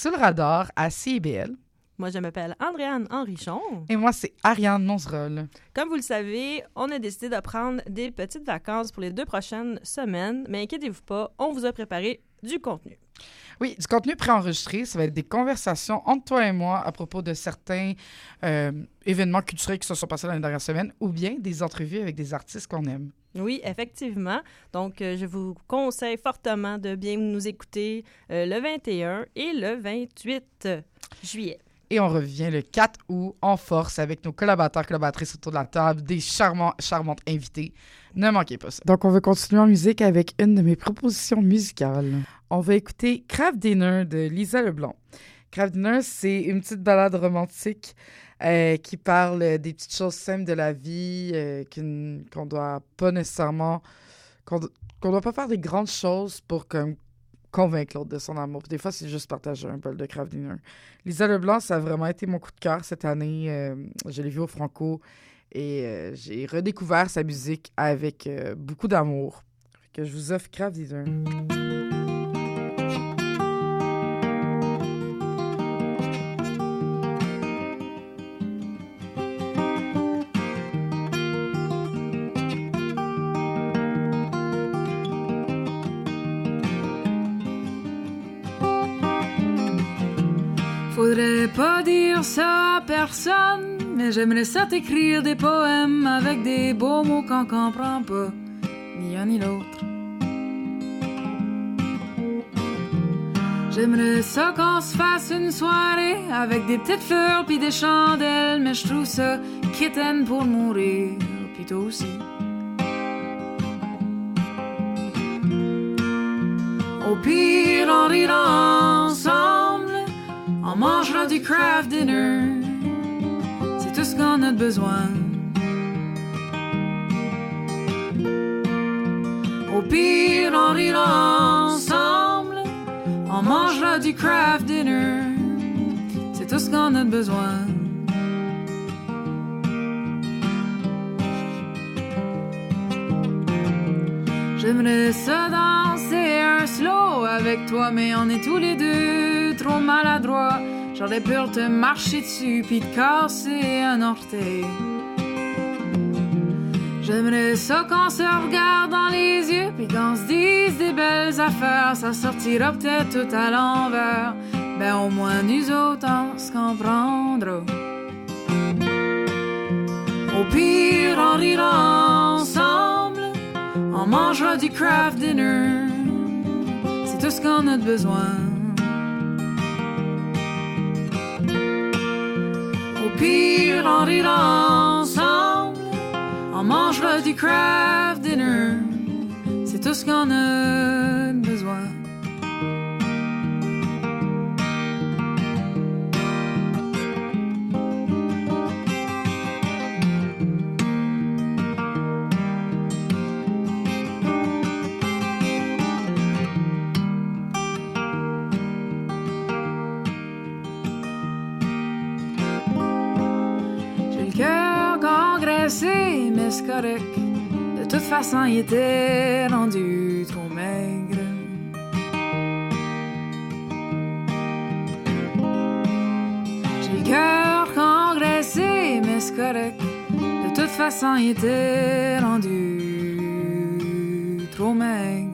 Sous le radar à CIBL. Moi, je m'appelle Andréane Henrichon. Et moi, c'est Ariane Monzerol. Comme vous le savez, on a décidé de prendre des petites vacances pour les deux prochaines semaines, mais inquiétez-vous pas, on vous a préparé du contenu. Oui, du contenu préenregistré, ça va être des conversations entre toi et moi à propos de certains euh, événements culturels qui se sont passés dans les dernières semaines ou bien des entrevues avec des artistes qu'on aime. Oui, effectivement. Donc, euh, je vous conseille fortement de bien nous écouter euh, le 21 et le 28 juillet. Et on revient le 4 août en force avec nos collaborateurs, collaboratrices autour de la table, des charmants, charmantes invités. Ne manquez pas ça. Donc, on va continuer en musique avec une de mes propositions musicales. On va écouter Craft Dinner de Lisa Leblanc. Craft Dinner, c'est une petite balade romantique euh, qui parle des petites choses simples de la vie, euh, qu'on doit pas nécessairement. qu'on qu'on doit pas faire des grandes choses pour comme, convaincre l'autre de son amour. Des fois, c'est juste partager un bol de Craft Dinner. Lisa Leblanc, ça a vraiment été mon coup de cœur cette année. Euh, je l'ai vue au Franco et euh, j'ai redécouvert sa musique avec euh, beaucoup d'amour. Que je vous offre Craft Dinner. Ça à personne, mais j'aimerais ça t'écrire des poèmes avec des beaux mots qu'on comprend pas, ni un ni l'autre. J'aimerais ça qu'on se fasse une soirée avec des petites fleurs puis des chandelles, mais je trouve ça kitten pour mourir, puis toi aussi. Au pire, on rira mangera du craft dinner. C'est tout ce qu'on a besoin. Au pire, on rira ensemble, on mangera du craft dinner. C'est tout ce qu'on a besoin. J'aimerais ça danser un slow avec toi, mais on est tous les deux trop maladroits. J'aurais peur de marcher dessus puis de casser un orteil. J'aimerais ça qu'on se regarde dans les yeux puis qu'on se dise des belles affaires. Ça sortira peut-être tout à l'envers. Ben au moins nous autres on se comprendra. Au pire on rira ensemble. On mangera du craft dinner. C'est tout ce qu'on a besoin. Pire, on rira ensemble. On mangera du craft dinner. C'est tout ce qu'on a besoin. De toute façon, il était rendu trop maigre. J'ai le cœur congressé, mais c'est correct. De toute façon, il était rendu trop maigre.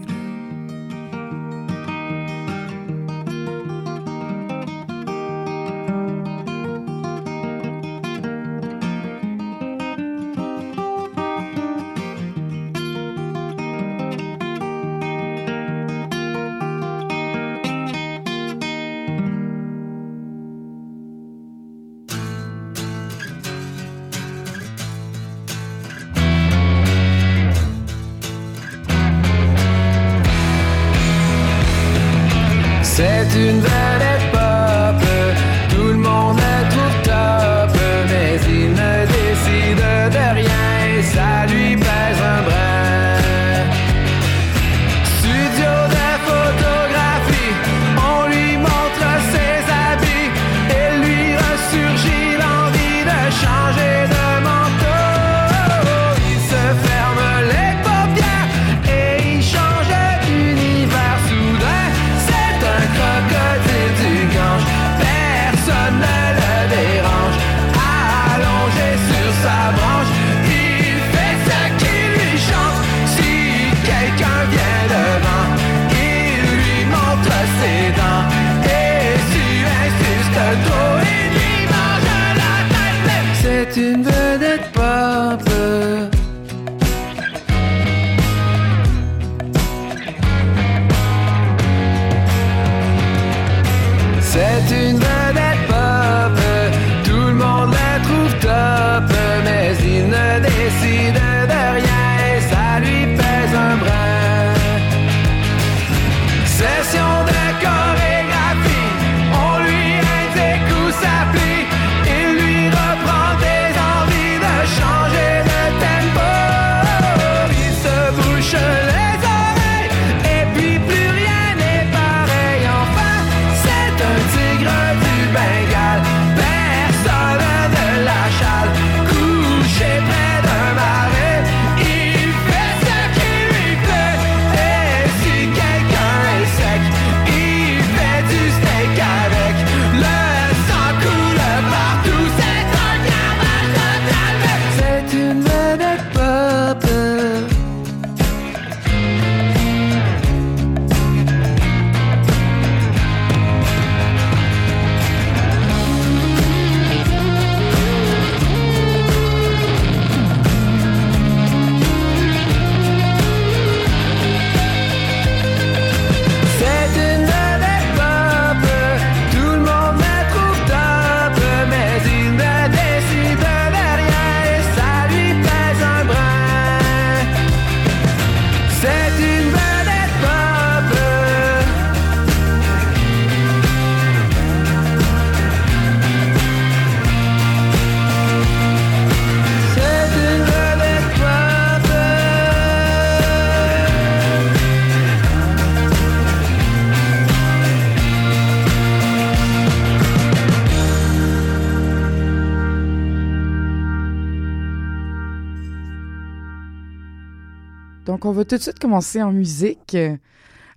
Donc, on va tout de suite commencer en musique euh,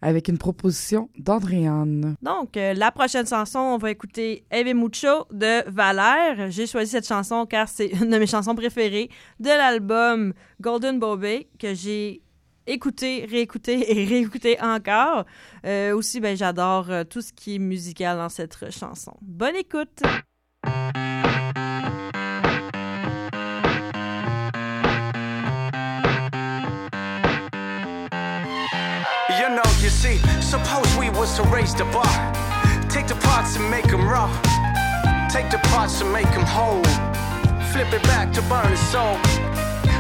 avec une proposition d'Andréane. Donc, euh, la prochaine chanson, on va écouter Eve Mucho de Valère. J'ai choisi cette chanson car c'est une de mes chansons préférées de l'album Golden Bobby que j'ai écouté, réécouté et réécouté encore. Euh, aussi, ben, j'adore tout ce qui est musical dans cette chanson. Bonne écoute! Suppose we was to raise the bar. Take the parts and make them raw. Take the parts and make them whole. Flip it back to burn his soul.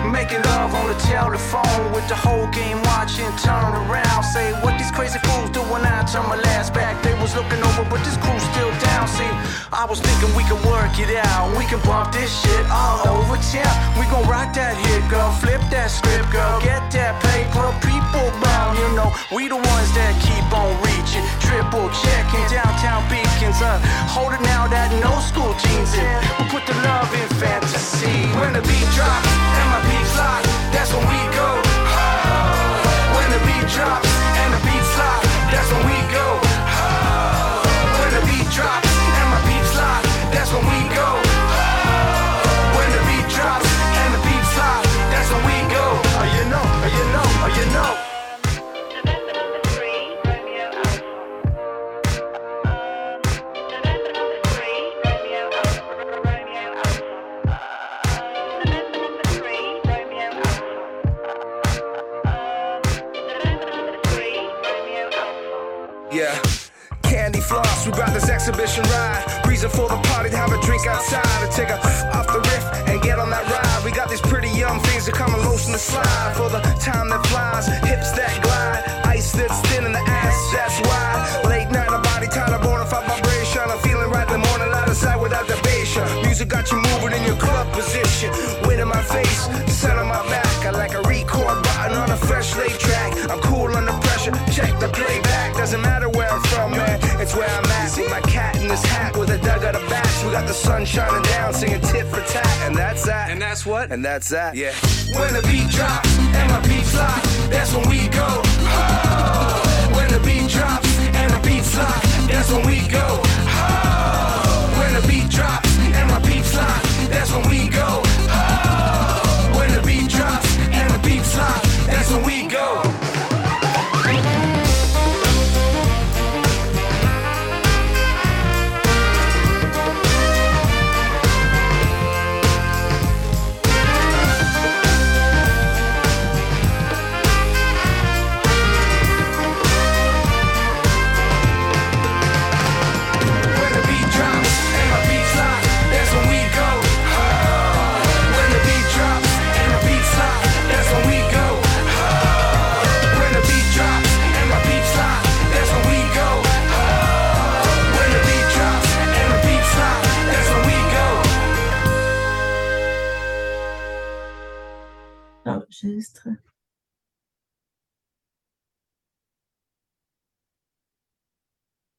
Making love on the telephone with the whole game watching. Turn around, say what these crazy fools do when I turn my last back. They was looking over, but this crew's still down. See, I was thinking we could work it out. We can bump this shit all over town. We gon' rock that hit, girl. Flip that script, girl. Get that paper, people bound. You know, we the ones that keep on reaching. Triple checking downtown beacons. Uh, holding out that no school jeans in. We put the love in fantasy. When the beat drops and my beats lock, that's when we go. When the beat drops and the beats lock, that's when we go. That's that. Yeah. When the beat drops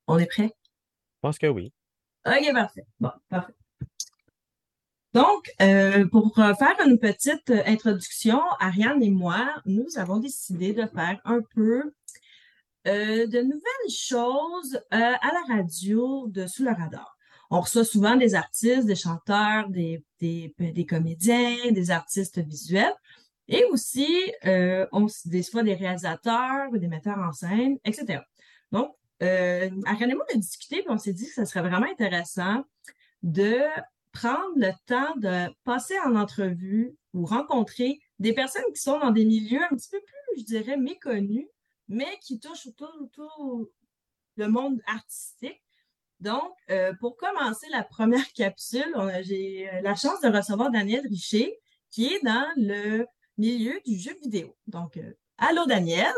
On est prêt? Je pense que oui. Ok, parfait. Bon, parfait. Donc, euh, pour faire une petite introduction, Ariane et moi, nous avons décidé de faire un peu euh, de nouvelles choses euh, à la radio de Sous le radar. On reçoit souvent des artistes, des chanteurs, des, des, des comédiens, des artistes visuels et aussi euh, on, des fois des réalisateurs des metteurs en scène, etc. Donc, euh, Ariane et moi, on a discuté puis on s'est dit que ça serait vraiment intéressant de prendre le temps de passer en entrevue ou rencontrer des personnes qui sont dans des milieux un petit peu plus, je dirais, méconnus, mais qui touchent autour, autour le monde artistique. Donc, euh, pour commencer la première capsule, j'ai euh, la chance de recevoir Daniel Richer, qui est dans le milieu du jeu vidéo. Donc, euh, allô Daniel,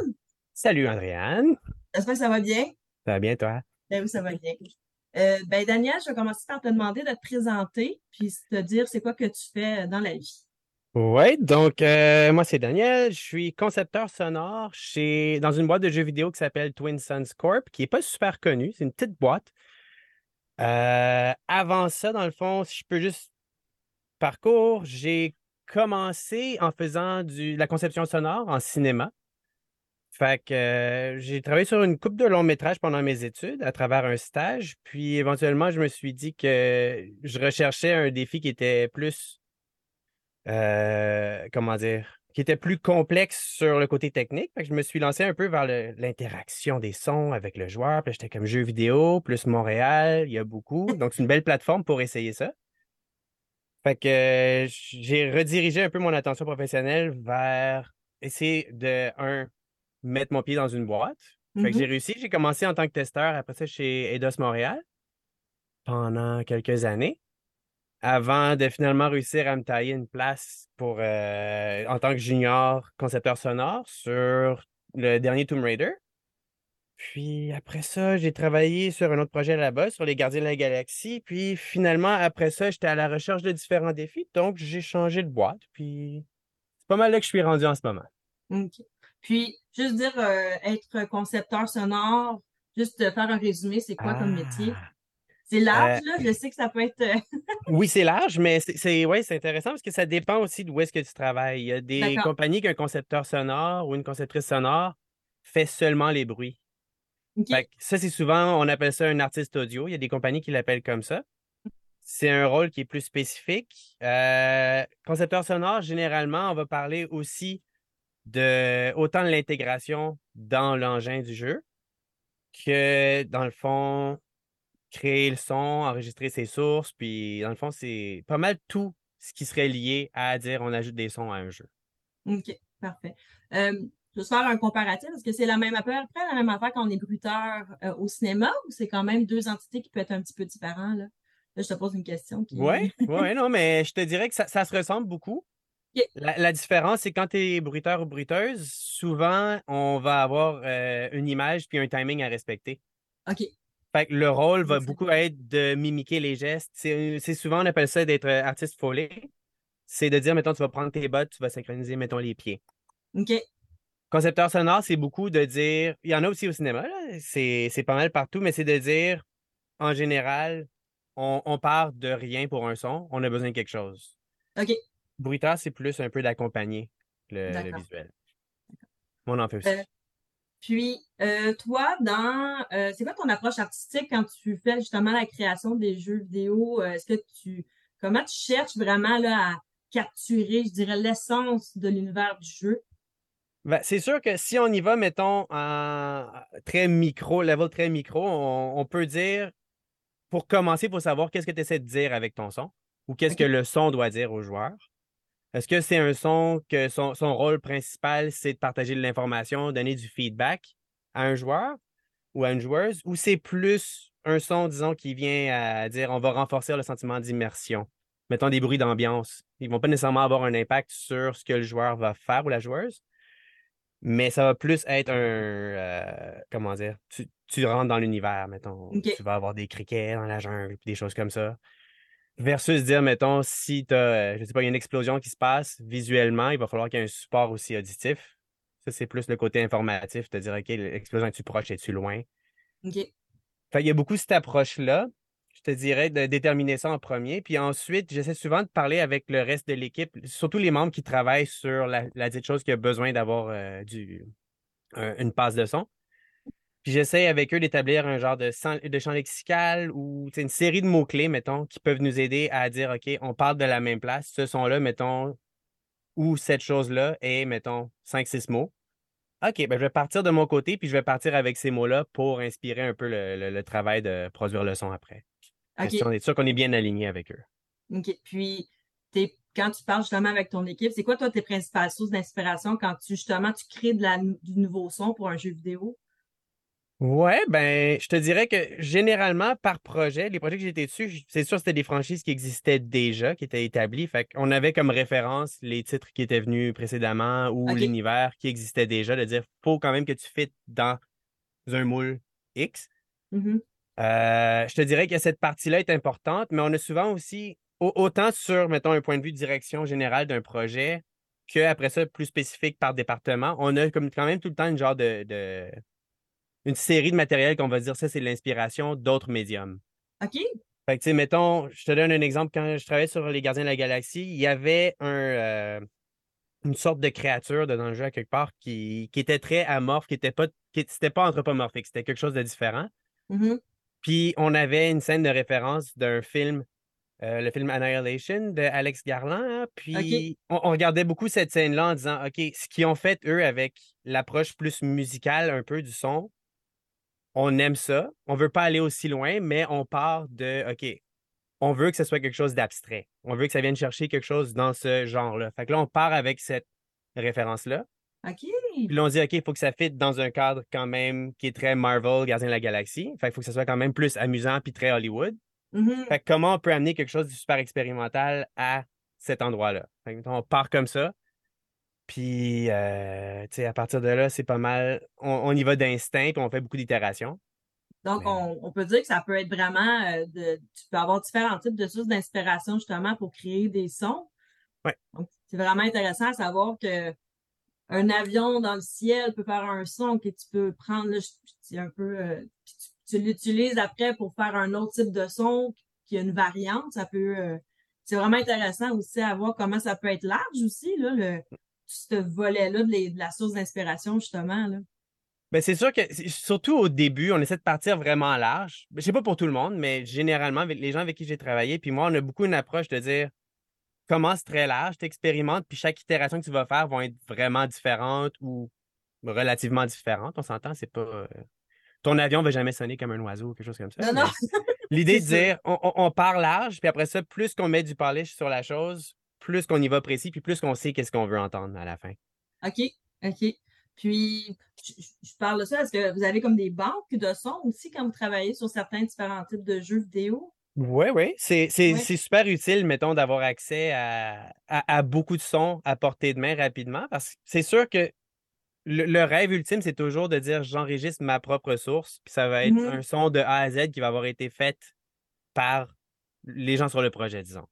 Salut, Andréane. j'espère que ça va bien. Ça va bien, toi? Ben oui, ça va bien. Euh, ben Daniel, je vais commencer par te demander de te présenter, puis te dire c'est quoi que tu fais dans la vie. Oui, donc euh, moi c'est Daniel, je suis concepteur sonore chez dans une boîte de jeux vidéo qui s'appelle Twin Suns Corp, qui est pas super connue, c'est une petite boîte. Euh, avant ça, dans le fond, si je peux juste parcours, j'ai commencé en faisant du, la conception sonore en cinéma. Fait que euh, j'ai travaillé sur une coupe de longs métrages pendant mes études à travers un stage, puis éventuellement je me suis dit que je recherchais un défi qui était plus euh, comment dire, qui était plus complexe sur le côté technique. Fait que je me suis lancé un peu vers l'interaction des sons avec le joueur. Puis j'étais comme jeu vidéo, plus Montréal, il y a beaucoup. Donc, c'est une belle plateforme pour essayer ça. Fait que euh, j'ai redirigé un peu mon attention professionnelle vers essayer de, un, mettre mon pied dans une boîte. Fait que Mhm. j'ai réussi. J'ai commencé en tant que testeur, après ça chez Eidos Montréal pendant quelques années avant de finalement réussir à me tailler une place pour euh, en tant que junior concepteur sonore sur le dernier Tomb Raider. Puis après ça, j'ai travaillé sur un autre projet là-bas, sur les Gardiens de la Galaxie. Puis finalement, après ça, j'étais à la recherche de différents défis. Donc, j'ai changé de boîte. Puis c'est pas mal là que je suis rendu en ce moment. OK. Puis, juste dire, euh, être concepteur sonore, juste faire un résumé, c'est quoi comme métier? Ah. C'est large, Euh, là? Je sais que ça peut être. euh, Oui, c'est large, mais c'est ouais, intéressant parce que ça dépend aussi d'où est-ce que tu travailles. Il y a des compagnies qu'un concepteur sonore ou une conceptrice sonore fait seulement les bruits. Ça, c'est souvent, on appelle ça un artiste audio. Il y a des compagnies qui l'appellent comme ça. C'est un rôle qui est plus spécifique. Euh, concepteur sonore, généralement, on va parler aussi de autant de l'intégration dans l'engin du jeu que, dans le fond, créer le son, enregistrer ses sources. Puis, dans le fond, c'est pas mal tout ce qui serait lié à dire on ajoute des sons à un jeu. OK, parfait. Euh, je vais se faire un comparatif. Est-ce que c'est la même affaire, après la même affaire quand on est bruiteur euh, au cinéma ou c'est quand même deux entités qui peuvent être un petit peu différentes, là? Là, je te pose une question qui. Oui, ouais, non, mais je te dirais que ça, ça se ressemble beaucoup. La, la différence, c'est quand tu es bruiteur ou bruiteuse, souvent, on va avoir euh, une image puis un timing à respecter. OK. Fait que le rôle va beaucoup être de mimiquer les gestes. C'est souvent, on appelle ça d'être euh, artiste foley. C'est de dire, mettons, tu vas prendre tes bottes, tu vas synchroniser, mettons, les pieds. OK. Concepteur sonore, c'est beaucoup de dire, il y en a aussi au cinéma, c'est pas mal partout, mais c'est de dire, en général, on, on part de rien pour un son, on a besoin de quelque chose. OK. Bruiteur, c'est plus un peu d'accompagner le, le D'accord. visuel. On en fait aussi. Euh, Puis, euh, toi, dans, euh, c'est quoi ton approche artistique quand tu fais justement la création des jeux vidéo? Euh, Est-ce que tu, comment tu cherches vraiment là, à capturer, je dirais, l'essence de l'univers du jeu? Ben, c'est sûr que si on y va, mettons, en très micro, level très micro, on, on peut dire, pour commencer, il faut savoir qu'est-ce que tu essaies de dire avec ton son ou qu'est-ce que le son doit dire aux joueurs. Est-ce que c'est un son que son, son rôle principal, c'est de partager de l'information, donner du feedback à un joueur ou à une joueuse, ou c'est plus un son, disons, qui vient à dire on va renforcer le sentiment d'immersion? Mettons des bruits d'ambiance. Ils vont pas nécessairement avoir un impact sur ce que le joueur va faire ou la joueuse, mais ça va plus être un. euh, comment dire? Tu, tu rentres dans l'univers, mettons. Tu vas avoir des criquets dans la jungle, des choses comme ça. Versus dire, mettons, si tu as, je sais pas, il y a une explosion qui se passe, visuellement, il va falloir qu'il y ait un support aussi auditif. Ça, c'est plus le côté informatif, de dire, OK, l'explosion est-tu proche, es-tu loin? OK. Fait qu'il y a beaucoup cette approche-là. Je te dirais de déterminer ça en premier. Puis ensuite, j'essaie souvent de parler avec le reste de l'équipe, surtout les membres qui travaillent sur la, la chose qui a besoin d'avoir euh, du, un- une passe de son. Puis j'essaie avec eux d'établir un genre de, champ lexical ou une série de mots-clés, mettons, qui peuvent nous aider à dire, OK, on parle de la même place. Ce son-là, mettons, ou cette chose-là est, mettons, 5-6 mots. OK, ben je vais partir de mon côté, puis je vais partir avec ces mots-là pour inspirer un peu le travail de produire le son après. OK. Question d'être sûr qu'on est bien aligné avec eux. OK. Puis, t'es, quand tu parles justement avec ton équipe, c'est quoi, toi, tes principales sources d'inspiration quand tu, justement, tu crées de la, du nouveau son pour un jeu vidéo? Ouais, ben, je te dirais que généralement, par projet, les projets que j'étais dessus, c'est sûr, c'était des franchises qui existaient déjà, qui étaient établies. Fait qu'on avait comme référence les titres qui étaient venus précédemment ou l'univers qui existait déjà, de dire, faut quand même que tu fites dans un moule X. Mhm. Euh, je te dirais que cette partie-là est importante, mais on a souvent aussi, au- autant sur, mettons, un point de vue de direction générale d'un projet, qu'après ça, plus spécifique par département, on a comme quand même tout le temps une genre de, de- une série de matériel qu'on va dire, ça, c'est l'inspiration d'autres médiums. OK? Fait que, tu sais, mettons, je te donne un exemple. Quand je travaillais sur Les Gardiens de la Galaxie, il y avait un, euh, une sorte de créature de- dans le jeu à quelque part qui, qui était très amorphe, qui était pas, qui, c'était pas anthropomorphique, c'était quelque chose de différent. Mhm. Puis on avait une scène de référence d'un film, euh, le film Annihilation de Alex Garland. hein. Puis on, on regardait beaucoup cette scène-là en disant, OK, ce qu'ils ont fait, eux, avec l'approche plus musicale un peu du son, on aime ça. On veut pas aller aussi loin, mais on part de, OK, on veut que ce soit quelque chose d'abstrait. On veut que ça vienne chercher quelque chose dans ce genre-là. Fait que là, on part avec cette référence-là. OK. Puis là, on dit, OK, il faut que ça fitte dans un cadre quand même qui est très Marvel, Gardien de la Galaxie. Fait qu'il faut que ça soit quand même plus amusant puis très Hollywood. Mhm. Fait que comment on peut amener quelque chose de super expérimental à cet endroit-là? Fait que, on part comme ça. Puis, euh, tu sais, à partir de là, c'est pas mal. On, on y va d'instinct puis on fait beaucoup d'itérations. Donc, Mais- on, on peut dire que ça peut être vraiment euh, de. Tu peux avoir différents types de sources d'inspiration justement pour créer des sons. Ouais. Donc, c'est vraiment intéressant à savoir que un avion dans le ciel peut faire un son que tu peux prendre là, un peu euh, puis tu, l'utilises après pour faire un autre type de son qui a une variante. Ça peut euh, c'est vraiment intéressant aussi à voir comment ça peut être large aussi, là, le ce volet-là de, les- de la source d'inspiration, justement. Là. Ben, c'est sûr que, surtout au début, on essaie de partir vraiment large. Je sais pas pour tout le monde, mais généralement, avec les gens avec qui j'ai travaillé, puis moi, on a beaucoup une approche de dire commence très large, t'expérimentes, puis chaque itération que tu vas faire vont être vraiment différentes ou relativement différentes. On s'entend, c'est pas. euh, Ton avion va jamais sonner comme un oiseau ou quelque chose comme ça. Non, non. L'idée de dire on, part large, puis après ça, plus qu'on met du polish sur la chose, plus qu'on y va précis, puis plus qu'on sait qu'est-ce qu'on veut entendre à la fin. OK, OK. Puis, je parle de ça. Est-ce que vous avez comme des banques de sons aussi quand vous travaillez sur certains différents types de jeux vidéo? Oui, oui. C'est, super utile, mettons, d'avoir accès à, à, à beaucoup de sons à portée de main rapidement parce que c'est sûr que le, le rêve ultime, c'est toujours de dire j'enregistre ma propre source, puis ça va être Mhm. un son de A à Z qui va avoir été fait par les gens sur le projet, disons.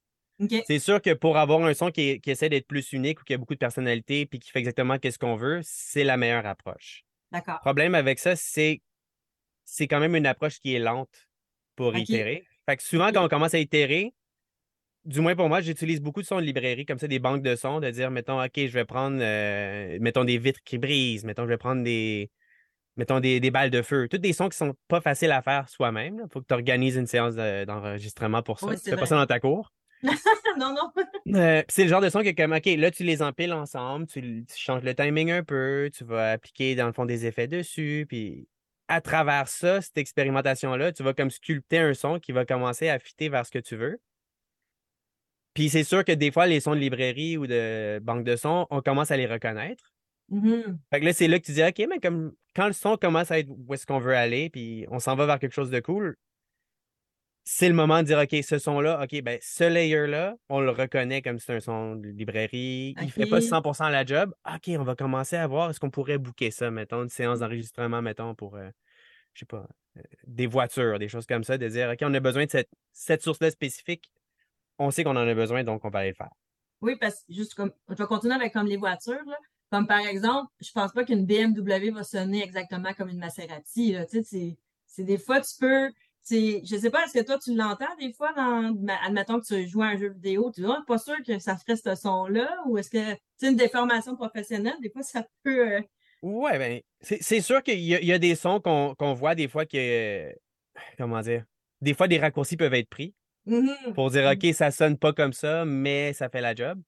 C'est sûr que pour avoir un son qui, qui essaie d'être plus unique ou qui a beaucoup de personnalité puis qui fait exactement ce qu'on veut, c'est la meilleure approche. D'accord. Le problème avec ça, c'est c'est quand même une approche qui est lente pour itérer. Fait que souvent, quand on commence à itérer, du moins pour moi, j'utilise beaucoup de sons de librairie, comme ça, des banques de sons, de dire, mettons, OK, je vais prendre, euh, mettons, des vitres qui brisent, mettons, je vais prendre des, mettons, des, des balles de feu. Tous des sons qui sont pas faciles à faire soi-même. Il faut que tu organises une séance de- d'enregistrement pour ça. Oui, tu fais pas ça dans ta cour. non, non. Euh, puis c'est le genre de son que comme OK, là, tu les empiles ensemble, tu, tu changes le timing un peu, tu vas appliquer dans le fond des effets dessus, puis à travers ça, cette expérimentation-là, tu vas comme sculpter un son qui va commencer à fitter vers ce que tu veux. Puis c'est sûr que des fois, les sons de librairie ou de banque de sons, on commence à les reconnaître. Mhm. Fait que là, c'est là que tu dis, OK, mais comme quand le son commence à être où est-ce qu'on veut aller, puis on s'en va vers quelque chose de cool, c'est le moment de dire, OK, ce son-là, OK, ben, ce layer-là, on le reconnaît comme c'est un son de librairie. Il fait pas OK. 100% la job. OK, on va commencer à voir, est-ce qu'on pourrait booker ça, mettons, une séance d'enregistrement, mettons, pour, euh, je sais pas, euh, des voitures, des choses comme ça, de dire, OK, on a besoin de cette, cette source-là spécifique. On sait qu'on en a besoin, donc on va aller le faire. Oui, parce que juste comme, je vais continuer avec comme les voitures, là. Comme par exemple, je pense pas qu'une BMW va sonner exactement comme une Maserati, là. Tu sais, c'est, c'est des fois, tu peux, c'est, je sais pas, est-ce que toi, tu l'entends des fois dans, admettons que tu joues à un jeu vidéo, tu dis, pas sûr que ça ferait ce son-là, ou est-ce que, c'est une déformation professionnelle, des fois, ça peut, euh, Ouais, ben, c'est sûr qu'il y, y a des sons qu'on voit des fois que. Comment dire? Des fois, des raccourcis peuvent être pris mhm. pour dire, OK, ça sonne pas comme ça, mais ça fait la job.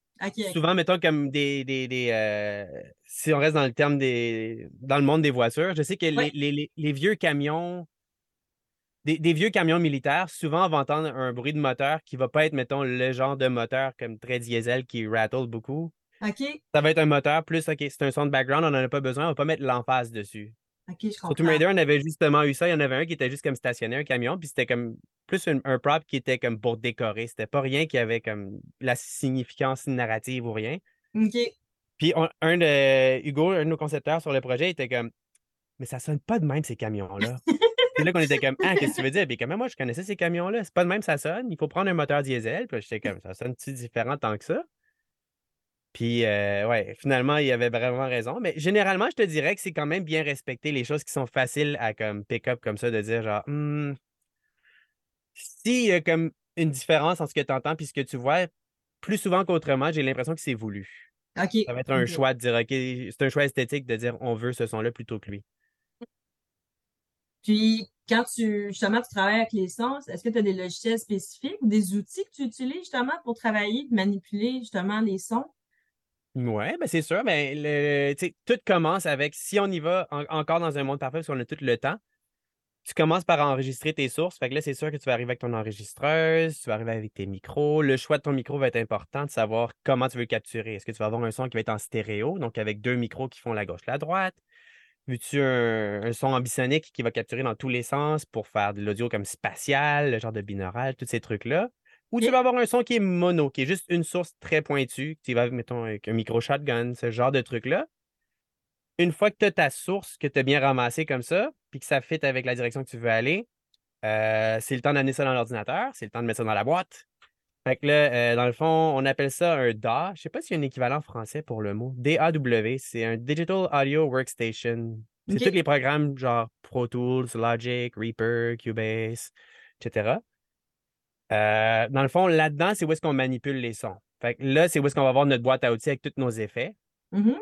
Souvent, mettons comme des. des, des, euh, si on reste dans le terme des. Dans le monde des voitures, je sais que les, Ouais. les- les- les vieux camions. Des, des vieux camions militaires, souvent, on va entendre un bruit de moteur qui va pas être, mettons, le genre de moteur comme très diesel qui rattle beaucoup. OK, Ça va être un moteur plus, OK, c'est un son de background, on n'en a pas besoin, on va pas mettre l'emphase dessus. OK, je Sur Tomb comprends. Raider, on avait justement eu ça. Il y en avait un qui était juste comme stationné, un camion, puis c'était comme plus un, un prop qui était comme pour décorer. C'était pas rien qui avait comme la significance narrative ou rien. OK. Puis on- un de Hugo, un de nos concepteurs sur le projet, était comme Mais ça sonne pas de même ces camions-là. C'est là qu'on était comme Ah, qu'est-ce que tu veux dire? Puis comme moi, je connaissais ces camions-là. C'est pas de même ça sonne. Il faut prendre un moteur diesel. Puis j'étais comme ça sonne-tu différent tant que ça? Puis, euh, ouais, finalement, il avait vraiment raison. Mais généralement, je te dirais que c'est quand même bien respecter les choses qui sont faciles à comme pick-up comme ça, de dire genre, Hmm, s'il y a comme une différence entre ce que tu entends puis ce que tu vois, plus souvent qu'autrement, j'ai l'impression que c'est voulu. Ça va être un choix de dire, OK, c'est un choix esthétique de dire, on veut ce son-là plutôt que lui. Puis, quand tu, justement, tu travailles avec les sons, est-ce que tu as des logiciels spécifiques ou des outils que tu utilises, justement, pour travailler, manipuler, justement, les sons? Ouais, ben c'est sûr. Ben, le, tout commence avec, si on y va en- encore dans un monde parfait, parce qu'on a tout le temps, tu commences par enregistrer tes sources. Fait que là, c'est sûr que tu vas arriver avec ton enregistreuse, tu vas arriver avec tes micros. Le choix de ton micro va être important de savoir comment tu veux capturer. Est-ce que tu vas avoir un son qui va être en stéréo, donc avec deux micros qui font la gauche, la droite? Veux-tu un, un son ambisonique qui va capturer dans tous les sens pour faire de l'audio comme spatial, le genre de binaural, tous ces trucs-là? Ou tu vas avoir un son qui est mono, qui est juste une source très pointue, tu vas, mettons, avec un micro shotgun, ce genre de truc-là. Une fois que tu as ta source, que tu as bien ramassée comme ça, puis que ça fit avec la direction que tu veux aller, euh, c'est le temps d'amener ça dans l'ordinateur, c'est le temps de mettre ça dans la boîte. Fait que là, euh, dans le fond, on appelle ça un DAW. Je sais pas s'il y a un équivalent français pour le mot. DAW, c'est un Digital Audio Workstation. C'est tous les programmes genre Pro Tools, Logic, Reaper, Cubase, etc. Euh, dans le fond, là-dedans, c'est où est-ce qu'on manipule les sons. Fait que là, c'est où est-ce qu'on va avoir notre boîte à outils avec tous nos effets. Mhm.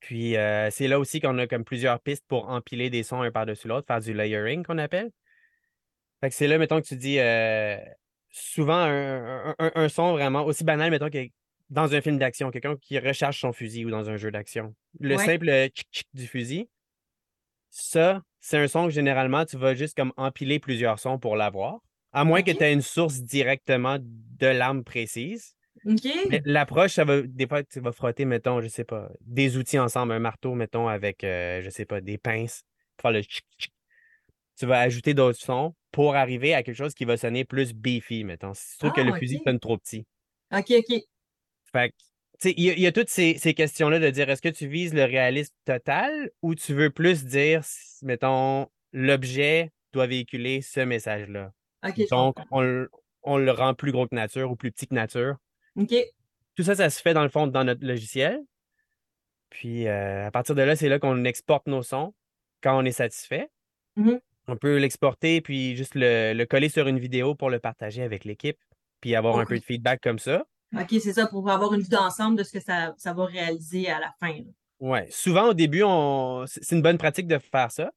Puis euh, c'est là aussi qu'on a comme plusieurs pistes pour empiler des sons un par-dessus l'autre, faire du layering qu'on appelle. Fait que c'est là, mettons que tu dis euh, souvent un, un- un- un son vraiment aussi banal, mettons que dans un film d'action, quelqu'un qui recharge son fusil ou dans un jeu d'action. Le Ouais. simple tchic-tchic du fusil, ça, c'est un son que généralement tu vas juste comme empiler plusieurs sons pour l'avoir. À moins que tu aies une source directement de l'arme précise. L'approche, ça va, des fois, tu vas frotter, mettons, je sais pas, des outils ensemble, un marteau, mettons, avec, euh, je sais pas, des pinces, pour faire le tchic tchic. Tu vas ajouter d'autres sons pour arriver à quelque chose qui va sonner plus beefy, mettons. Si tu trouves que Ah, le fusil ok. sonne trop petit. OK, OK. Fait que tu sais, il y, a- il y a toutes ces, ces questions-là de dire est-ce que tu vises le réalisme total ou tu veux plus dire, mettons, l'objet doit véhiculer ce message-là. Donc, on, le- on le rend plus gros que nature ou plus petit que nature. OK. Tout ça, ça se fait dans le fond dans notre logiciel. Puis euh, à partir de là, c'est là qu'on exporte nos sons quand on est satisfait. Mhm. On peut l'exporter puis juste le, le coller sur une vidéo pour le partager avec l'équipe, puis avoir un peu de feedback comme ça. OK, c'est ça, pour avoir une vue d'ensemble de ce que ça, ça va réaliser à la fin. Ouais. Souvent, au début, on... c'est une bonne pratique de faire ça,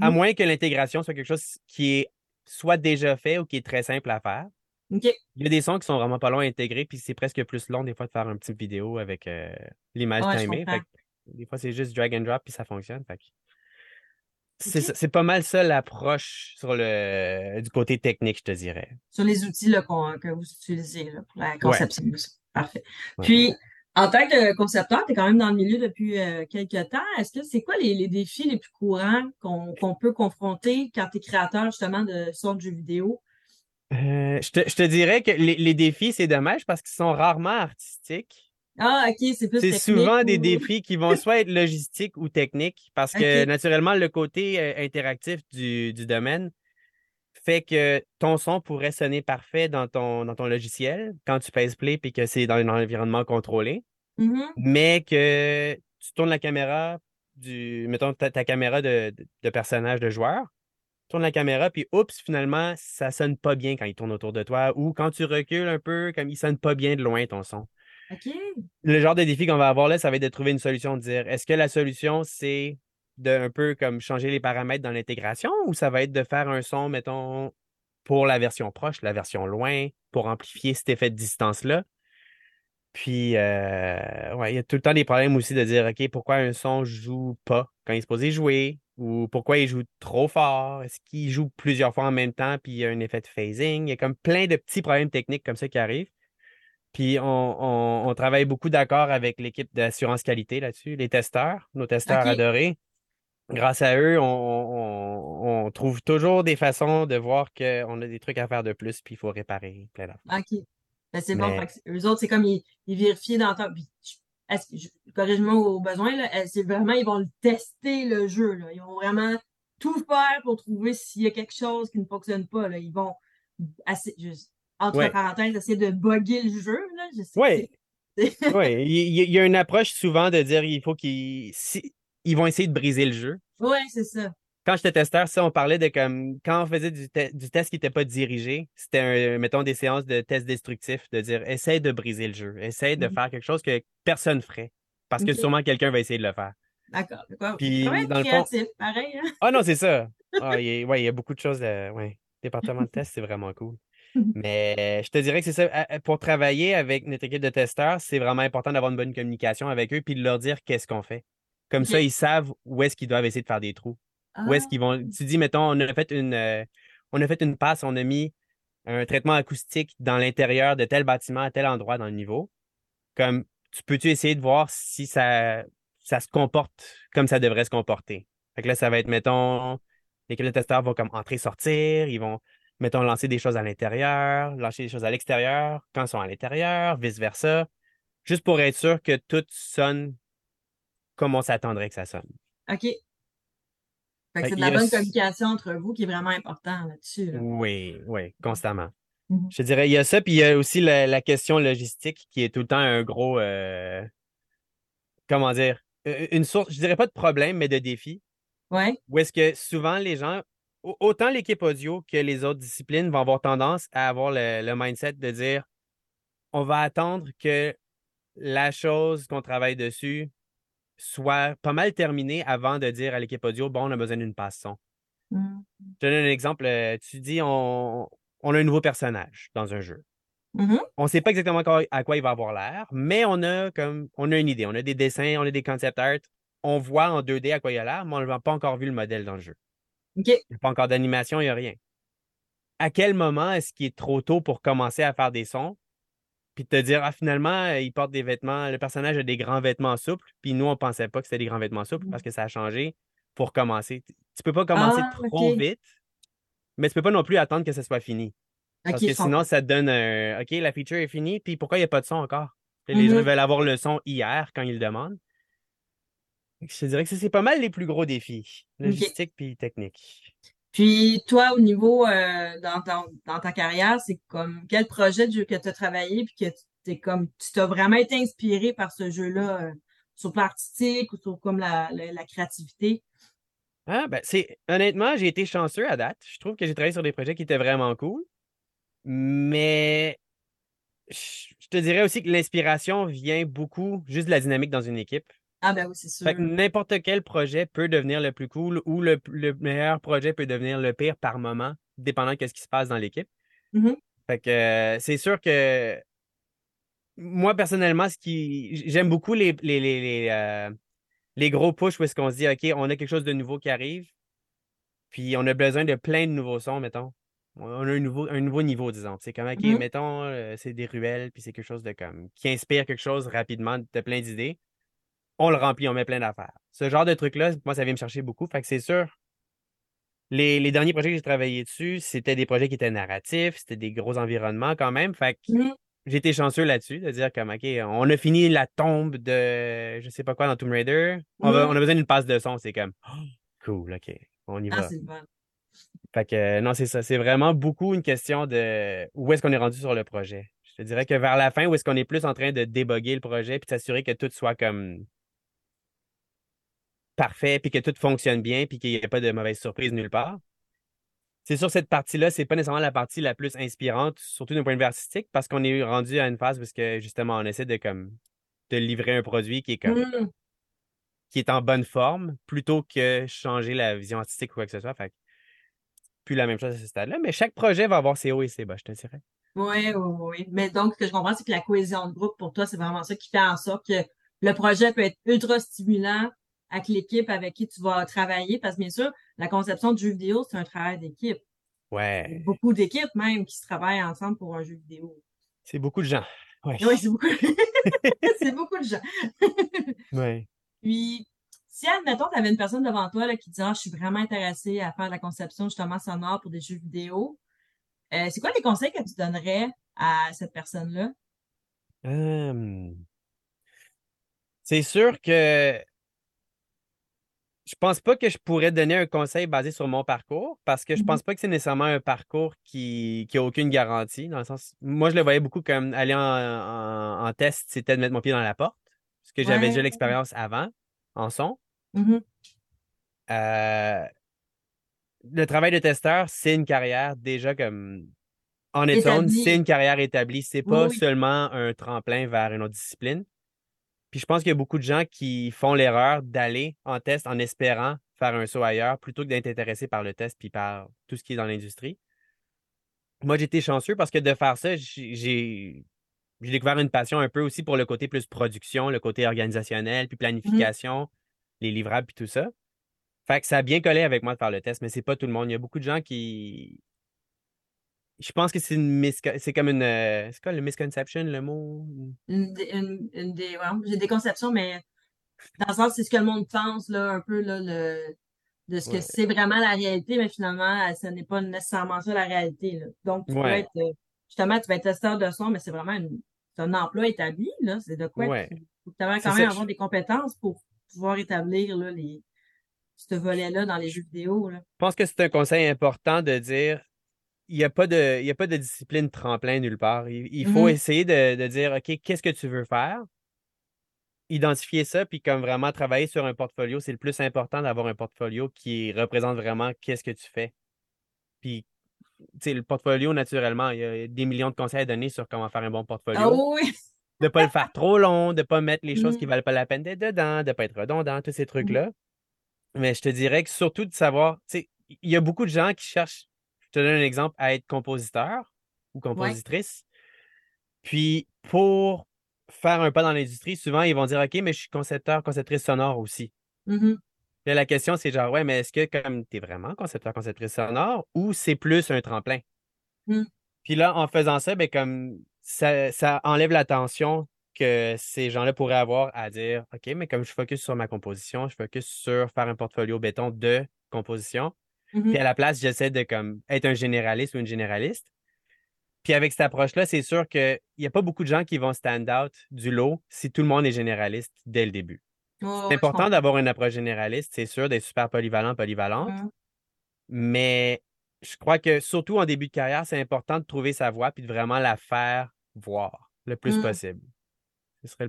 à Mhm. moins que l'intégration soit quelque chose qui est soit déjà fait ou qui est très simple à faire. Il y a des sons qui sont vraiment pas longs à intégrer, puis c'est presque plus long des fois de faire une petite vidéo avec euh, l'image Ouais, timée. des fois, c'est juste drag and drop, puis ça fonctionne. Fait c'est pas mal ça l'approche sur le du côté technique, je te dirais. Sur les outils là, qu'on- que vous utilisez là, pour la conception. Parfait. Puis, en tant que concepteur, tu es quand même dans le milieu depuis euh, quelques temps. Est-ce que c'est quoi les, les défis les plus courants qu'on qu'on peut confronter quand tu es créateur justement de sortes de jeux vidéo? Euh, je, te, je te dirais que les, les défis, c'est dommage parce qu'ils sont rarement artistiques. Ah, OK, c'est plus C'est souvent des défis qui vont soit être logistiques ou techniques parce que naturellement, le côté euh, interactif du, du domaine fait que ton son pourrait sonner parfait dans ton, dans ton logiciel quand tu pèses play et que c'est dans un environnement contrôlé, Mhm. mais que tu tournes la caméra du, mettons, ta, ta caméra de, de, de personnage, de joueur, tu tournes la caméra, puis oups, finalement, ça sonne pas bien quand il tourne autour de toi ou quand tu recules un peu, comme il sonne pas bien de loin ton son OK. le genre de défi qu'on va avoir là, ça va être de trouver une solution, de dire est-ce que la solution, c'est de un peu comme changer les paramètres dans l'intégration ou ça va être de faire un son, mettons, pour la version proche, la version loin, pour amplifier cet effet de distance-là? Puis, euh, ouais, il y a tout le temps des problèmes aussi de dire, OK, pourquoi un son joue pas quand il est supposé jouer ou pourquoi il joue trop fort? Est-ce qu'il joue plusieurs fois en même temps puis il y a un effet de phasing? Il y a comme plein de petits problèmes techniques comme ça qui arrivent. Puis on, on- on travaille beaucoup d'accord avec l'équipe d'assurance qualité là-dessus, les testeurs, nos testeurs adorés. Grâce à eux, on, trouve toujours des façons de voir qu'on a des trucs à faire de plus, puis il faut réparer plein d'affaires. OK. Ben, c'est bon. Mais- eux autres, c'est comme ils, ils vérifient dans ton. Puis, je- je- corrige-moi au besoin, C'est vraiment, ils vont tester le jeu. Là? Ils vont vraiment tout faire pour trouver s'il y a quelque chose qui ne fonctionne pas. Là. Ils vont assez, juste, entre Ouais. parenthèses, essayer de bugger le jeu. Là. Je sais Ouais. Oui, il y, a une approche souvent de dire il faut qu'ils si- ils vont essayer de briser le jeu. Ouais, c'est ça. Quand j'étais testeur, ça, on parlait de comme quand on faisait du, te- du test qui n'était pas dirigé, c'était mettons des séances de tests destructifs, de dire essaye de briser le jeu, essaye de Mhm. faire quelque chose que personne ferait. Parce que sûrement quelqu'un va essayer de le faire. D'accord. Puis, dans le fond- créatif, pareil. Hein? Ah non, c'est ça. Ah, il y a, ouais, il y a beaucoup de choses. euh, ouais. Département de test, c'est vraiment cool. Mais je te dirais que c'est ça. Pour travailler avec notre équipe de testeurs, c'est vraiment important d'avoir une bonne communication avec eux puis de leur dire qu'est-ce qu'on fait. Comme ça, ils savent où est-ce qu'ils doivent essayer de faire des trous. Où est-ce Ah, qu'ils vont. Tu dis, mettons, on a fait une, euh, on a fait une passe, on a mis un traitement acoustique dans l'intérieur de tel bâtiment à tel endroit dans le niveau. Comme, tu peux-tu essayer de voir si ça, ça se comporte comme ça devrait se comporter? Fait que là, ça va être, mettons, l'équipe de testeurs va comme entrer, sortir, ils vont, mettons, lancer des choses à l'intérieur, lancer des choses à l'extérieur, quand ils sont à l'intérieur, vice-versa, juste pour être sûr que tout sonne comme on s'attendrait que ça sonne. OK. C'est de la a bonne communication entre vous qui est vraiment important là-dessus. là. Oui, oui, constamment. Mhm. Je dirais, il y a ça, puis il y a aussi la, la question logistique qui est tout le temps un gros, euh, comment dire, une source, je dirais pas de problème, mais de défi. Ouais. Où est-ce que souvent les gens, autant l'équipe audio que les autres disciplines vont avoir tendance à avoir le, le mindset de dire on va attendre que la chose qu'on travaille dessus soit pas mal terminée avant de dire à l'équipe audio bon, on a besoin d'une passe son. Mhm. Je te donne un exemple. euh, Tu dis on, on a un nouveau personnage dans un jeu. Mhm. On ne sait pas exactement à quoi il va avoir l'air, mais on a comme on a une idée. On a des dessins, on a des concept art. On voit en 2D à quoi il a l'air, mais on n'a pas encore vu le modèle dans le jeu. Il n'y a pas encore d'animation, il n'y a rien. À quel moment est-ce qu'il est trop tôt pour commencer à faire des sons? Puis te dire, ah, finalement, euh, il porte des vêtements, le personnage a des grands vêtements souples, puis nous, on pensait pas que c'était des grands vêtements souples parce que ça a changé pour commencer. Tu tu peux pas commencer Ah, trop vite, mais tu peux pas non plus attendre que ça soit fini. Parce que sinon, ça te donne un OK, la feature est finie, puis pourquoi il n'y a pas de son encore? Les gens Mhm. veulent avoir le son hier quand ils le demandent. Je te dirais que c'est pas mal les plus gros défis, logistique puis technique. Puis toi, au niveau euh, dans, ton- dans ta carrière, c'est comme quel projet de jeu que tu as travaillé puis que tu t'es comme tu t'as vraiment été inspiré par ce jeu-là euh, sur le plan artistique ou sur comme la, la, la créativité? Ah, ben, c'est honnêtement, j'ai été chanceux à date. Je trouve que j'ai travaillé sur des projets qui étaient vraiment cool. Mais je te dirais aussi que l'inspiration vient beaucoup juste de la dynamique dans une équipe. Ah ben oui, c'est sûr. Fait que n'importe quel projet peut devenir le plus cool ou le, le meilleur projet peut devenir le pire par moment, dépendant de ce qui se passe dans l'équipe. Mhm. Fait que euh, c'est sûr que moi, personnellement, ce qui j'aime beaucoup les, les, les, les, euh, les gros push où est-ce qu'on se dit OK, on a quelque chose de nouveau qui arrive, puis on a besoin de plein de nouveaux sons, mettons. On a un nouveau, un nouveau niveau, disons. C'est comme OK, Mhm. mettons, euh, c'est des ruelles, puis c'est quelque chose de comme qui inspire quelque chose rapidement, de plein d'idées. On le remplit, on met plein d'affaires. Ce genre de truc-là, moi, ça vient me chercher beaucoup. Fait que c'est sûr. Les, les derniers projets que j'ai travaillé dessus, c'était des projets qui étaient narratifs, c'était des gros environnements quand même. Fait que Mhm. j'ai été chanceux là-dessus, de dire comme OK, on a fini la tombe de je sais pas quoi dans Tomb Raider. On, va- Mhm. on a besoin d'une passe de son. C'est comme Oh, cool, OK, on y Ah, va. Fait que non, c'est ça. C'est vraiment beaucoup une question de où est-ce qu'on est rendu sur le projet. Je te dirais que vers la fin, où est-ce qu'on est plus en train de déboguer le projet puis de s'assurer que tout soit comme parfait, puis que tout fonctionne bien, puis qu'il n'y ait pas de mauvaise surprise nulle part. C'est sûr, cette partie-là, c'est pas nécessairement la partie la plus inspirante, surtout d'un point de vue artistique, parce qu'on est rendu à une phase où est-ce que justement on essaie de comme de livrer un produit qui est comme qui est en bonne forme plutôt que changer la vision artistique ou quoi que ce soit. Fait plus la même chose à ce stade-là. Mais chaque projet va avoir ses hauts et ses bas, je te dirais. Oui, oui, oui. Mais donc, ce que je comprends, c'est que la cohésion de groupe, pour toi, c'est vraiment ça qui fait en sorte que le projet peut être ultra stimulant avec l'équipe avec qui tu vas travailler. Parce que bien sûr, la conception de jeu vidéo, c'est un travail d'équipe. Ouais. Beaucoup d'équipes même qui se travaillent ensemble pour un jeu vidéo. C'est beaucoup de gens. Ouais. Oui, c'est beaucoup. c'est beaucoup de gens. Ouais. Puis, si, admettons, tu avais une personne devant toi là, qui dit Ah, je suis vraiment intéressée à faire de la conception justement sonore pour des jeux vidéo, euh, c'est quoi les conseils que tu donnerais à cette personne-là? Hum. C'est sûr que je pense pas que je pourrais donner un conseil basé sur mon parcours parce que je Mhm. pense pas que c'est nécessairement un parcours qui, qui a aucune garantie. Dans le sens, moi, je le voyais beaucoup comme aller en, en- en test, c'était de mettre mon pied dans la porte. Parce que j'avais Ouais. déjà l'expérience avant en son. Mhm. Euh, le travail de testeur, c'est une carrière déjà comme en Établie. c'est une carrière établie. C'est Oui, pas oui. seulement un tremplin vers une autre discipline. Puis je pense qu'il y a beaucoup de gens qui font l'erreur d'aller en test en espérant faire un saut ailleurs plutôt que d'être intéressé par le test puis par tout ce qui est dans l'industrie. Moi, j'ai été chanceux parce que de faire ça, j'ai découvert une passion un peu aussi pour le côté plus production, le côté organisationnel, puis planification, les livrables, puis tout ça. Fait que ça a bien collé avec moi de faire le test, mais c'est pas tout le monde. Il y a beaucoup de gens qui. Je pense que c'est une c'est comme une. euh, C'est quoi le misconception, le mot? Une, une, une des, ouais, j'ai des conceptions, mais dans le sens, c'est ce que le monde pense, là, un peu, là, le, de ce que Ouais. c'est vraiment la réalité, mais finalement, euh, ce n'est pas nécessairement ça la réalité, là. Donc, tu peux être, euh, justement, tu vas être testeur de son, mais c'est vraiment une, un emploi établi, là. C'est de quoi Ouais. tu, quand ça, même je- avoir des compétences pour pouvoir établir, là, les, ce volet-là dans les jeux vidéo, là. Je pense que c'est un conseil important de dire il n'y a, pas de- y a pas de discipline tremplin nulle part. Il, il faut Mhm. essayer de, de dire OK, qu'est-ce que tu veux faire? Identifier ça, puis comme vraiment travailler sur un portfolio, c'est le plus important d'avoir un portfolio qui représente vraiment qu'est-ce que tu fais. Puis, tu sais, le portfolio, naturellement, il y a des millions de conseils à donner sur comment faire un bon portfolio. Ah oui! de pas le faire trop long, de pas mettre les choses qui Mm. valent pas la peine d'être dedans, de pas être redondant, tous ces trucs-là. Mais je te dirais que surtout de savoir, tu sais, il y a beaucoup de gens qui cherchent, je te donne un exemple, à être compositeur ou compositrice. Puis pour faire un pas dans l'industrie, souvent ils vont dire OK, mais je suis concepteur, conceptrice sonore aussi. Mhm. Là, la question, c'est genre, ouais, mais est-ce que comme tu es vraiment concepteur, conceptrice sonore ou c'est plus un tremplin? Mm. Puis là, en faisant ça, ben comme ça, ça enlève la tension que ces gens-là pourraient avoir à dire OK, mais comme je focus sur ma composition, je focus sur faire un portfolio béton de composition. Mhm. Puis à la place, j'essaie de comme être un généraliste ou une généraliste. Puis avec cette approche-là, c'est sûr qu'il n'y a pas beaucoup de gens qui vont stand out du lot si tout le monde est généraliste dès le début. Oh, C'est important d'avoir une approche généraliste, c'est sûr, d'être super polyvalent, polyvalente. Mhm. Mais je crois que surtout en début de carrière, c'est important de trouver sa voie puis de vraiment la faire voir le plus Mm. possible. Ce serait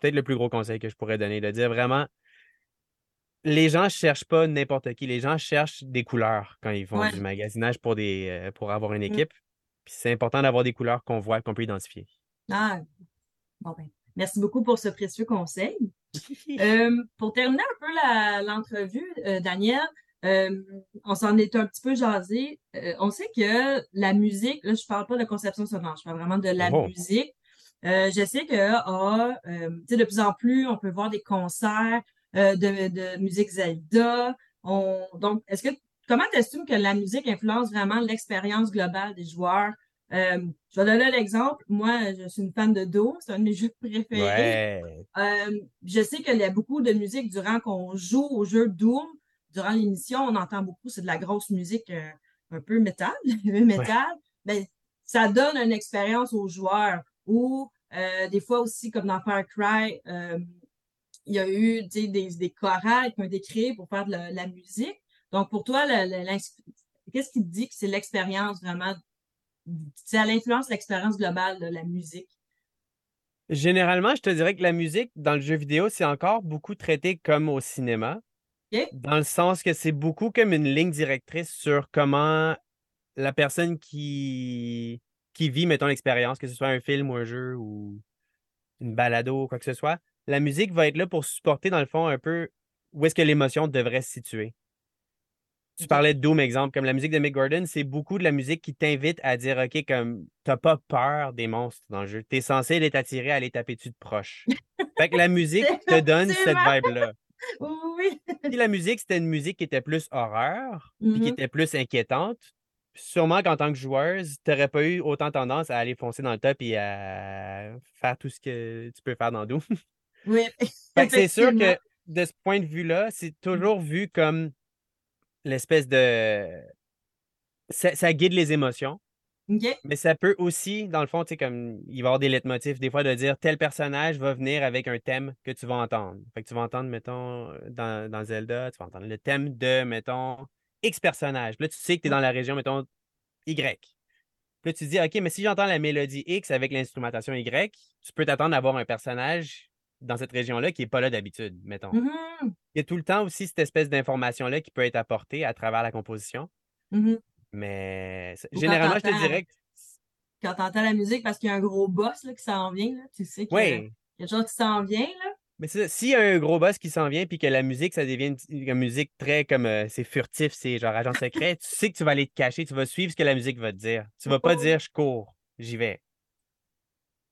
peut-être le plus gros conseil que je pourrais donner, de dire vraiment, les gens ne cherchent pas n'importe qui, les gens cherchent des couleurs quand ils font Ouais. du magasinage pour, des, euh, pour avoir une Mm. équipe. Puis c'est important d'avoir des couleurs qu'on voit, qu'on peut identifier. Ah, bon ben, merci beaucoup pour ce précieux conseil. Euh, pour terminer un peu l'entrevue, euh, Daniel, euh, on s'en est un petit peu jasé. On sait que la musique, là, je parle pas de conception sonore, je parle vraiment de la Oh. musique. Je sais que ah, de plus en plus, on peut voir des concerts euh, de, de musique Zelda. On, donc, est-ce que comment t'estimes que la musique influence vraiment l'expérience globale des joueurs? Euh, je vais donner l'exemple. Moi, je suis une fan de Do, c'est un de mes jeux préférés. Ouais. Euh, je sais qu'il y a beaucoup de musique durant qu'on joue au jeu Doom. Durant l'émission, on entend beaucoup, c'est de la grosse musique euh, un peu métal, métal. Ben, ça donne une expérience aux joueurs. Ou euh, des fois aussi, comme dans Far Cry, euh, il y a eu des, des chorales qui ont été créées pour faire de la, la musique. Donc, pour toi, qu'est-ce qui te dit que c'est l'expérience vraiment, c'est à l'influence de l'expérience globale de la musique? Généralement, je te dirais que la musique dans le jeu vidéo, c'est encore beaucoup traité comme au cinéma, dans le sens que c'est beaucoup comme une ligne directrice sur comment la personne qui, qui vit, mettons, l'expérience, que ce soit un film ou un jeu ou une balado ou quoi que ce soit, la musique va être là pour supporter, dans le fond, un peu où est-ce que l'émotion devrait se situer. Tu parlais de Doom, exemple, comme la musique de Mick Gordon, c'est beaucoup de la musique qui t'invite à dire, OK, comme, t'as pas peur des monstres dans le jeu. T'es censé les attirer à aller taper dessus de proche. Fait que la musique te donne cette vibe-là. Oui. Si la musique, c'était une musique qui était plus horreur, puis qui Mhm. était plus inquiétante, sûrement qu'en tant que joueuse, t'aurais pas eu autant tendance à aller foncer dans le top et à faire tout ce que tu peux faire dans Doom. Oui. C'est sûr que de ce point de vue-là, c'est toujours vu comme l'espèce de. Ça, ça guide les émotions, mais ça peut aussi, dans le fond, tu sais, comme il va y avoir des leitmotifs, des fois, de dire tel personnage va venir avec un thème que tu vas entendre. Fait que tu vas entendre, mettons, dans, dans Zelda, tu vas entendre le thème de, mettons, X personnage. Puis là, tu sais que tu es dans la région, mettons, Y. Puis là, tu te dis, OK, mais si j'entends la mélodie X avec l'instrumentation Y, tu peux t'attendre à avoir un personnage dans cette région-là qui n'est pas là d'habitude, mettons. Mhm. Il y a tout le temps aussi cette espèce d'information-là qui peut être apportée à travers la composition. Mhm. Mais généralement, je te dirais que. Quand t'entends la musique parce qu'il y a un gros boss là, qui s'en vient, là, tu sais qu'il y a Oui. quelque chose qui s'en vient. Là. Mais s'il y a un gros boss qui s'en vient puis que la musique, ça devient une musique très comme euh, c'est furtif, c'est genre agent secret, tu sais que tu vas aller te cacher, tu vas suivre ce que la musique va te dire. Tu vas pas Oh. dire je cours, j'y vais.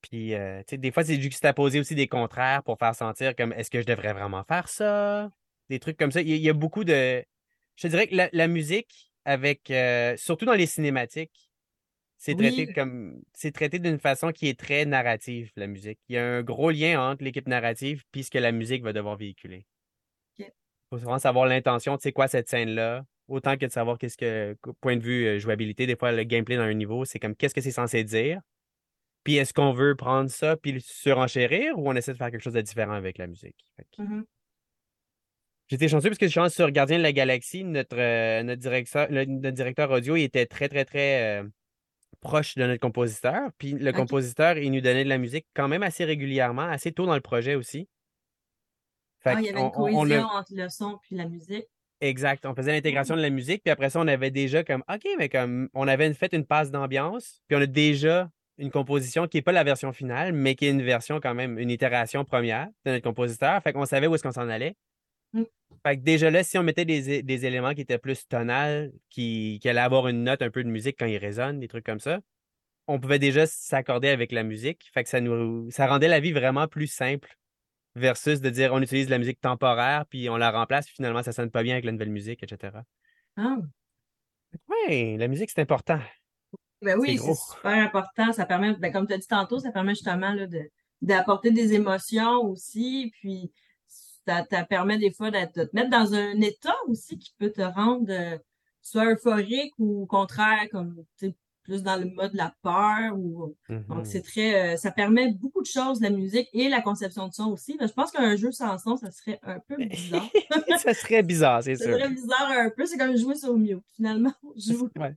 Puis, euh, tu sais, des fois, c'est juxtaposer aussi des contraires pour faire sentir comme est-ce que je devrais vraiment faire ça? Des trucs comme ça. Il y, a- il beaucoup de. Je te dirais que la, la musique, avec euh, surtout dans les cinématiques, c'est traité Oui. comme c'est traité d'une façon qui est très narrative, la musique. Il y a un gros lien entre l'équipe narrative puis ce que la musique va devoir véhiculer. Ok. faut vraiment savoir l'intention de c'est quoi cette scène-là, autant que de savoir qu'est-ce que, point de vue euh, jouabilité, des fois le gameplay dans un niveau, c'est comme qu'est-ce que c'est censé dire? Puis est-ce qu'on veut prendre ça puis le surenchérir ou on essaie de faire quelque chose de différent avec la musique? Mhm. J'étais chanceux parce que je suis sur Gardien de la Galaxie, notre, euh, notre, directeur, le- notre directeur audio il était très, très, très euh, proche de notre compositeur. Puis le compositeur, il nous donnait de la musique quand même assez régulièrement, assez tôt dans le projet aussi. Fait Ah, il y avait une on- on- on a- cohésion entre le son puis la musique. Exact. On faisait l'intégration de la musique, puis après ça, on avait déjà comme OK, mais comme on avait fait une passe d'ambiance, puis on a déjà une composition qui n'est pas la version finale, mais qui est une version quand même, une itération première de notre compositeur. Fait qu'on savait où est-ce qu'on s'en allait. Mm. Fait que déjà là, si on mettait des, des éléments qui étaient plus tonales, qui, qui allaient avoir une note un peu de musique quand ils résonnent, des trucs comme ça, on pouvait déjà s'accorder avec la musique. Fait que ça nous ça rendait la vie vraiment plus simple versus de dire on utilise de la musique temporaire, puis on la remplace, puis finalement ça sonne pas bien avec la nouvelle musique, etc. Ah. Oui, la musique, c'est important. Ben oui, C'est super important. Ça permet, ben, comme tu as dit tantôt, ça permet justement là, de, d'apporter des émotions aussi. Puis ça, ça permet des fois d'être, de te mettre dans un état aussi qui peut te rendre euh, soit euphorique ou au contraire, comme tu sais, plus dans le mode de la peur. Ou... Donc, c'est très. euh, ça permet beaucoup de choses, la musique et la conception de son aussi. Mais je pense qu'un jeu sans son, ça serait un peu bizarre. ça serait bizarre, c'est ça sûr. serait bizarre un peu. C'est comme jouer sur mute. Finalement, joue. Ouais.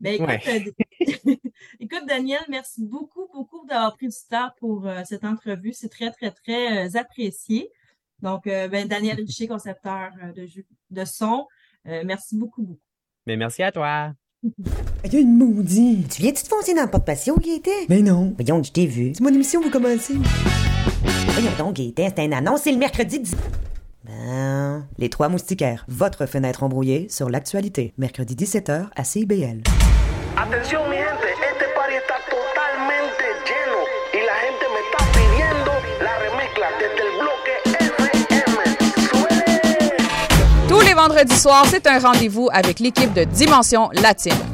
Ben, écoute, Ouais. euh, écoute, Daniel, merci beaucoup, beaucoup d'avoir pris du temps pour euh, cette entrevue. C'est très, très, très euh, apprécié. Donc, euh, ben, Daniel Richer, concepteur euh, de, jeux- de son, euh, merci beaucoup, beaucoup. Mais merci à toi. Il y a une maudite. Tu viens-tu te foncer dans le porte-patio, Gaëtan? Mais non. Voyons, je t'ai vu. C'est mon émission, vous commencez. Voyons donc, Gaëtan, c'est une annonce, c'est le mercredi 10... Ben... Les Trois Moustiquaires, votre fenêtre embrouillée sur l'actualité. Mercredi 17h à CIBL. Atención mi gente, este party está totalmente lleno y la gente me está pidiendo la remezcla desde el bloque FM. ¡Suele! Tous les vendredis soirs, c'est un rendez-vous avec l'équipe de Dimension Latine.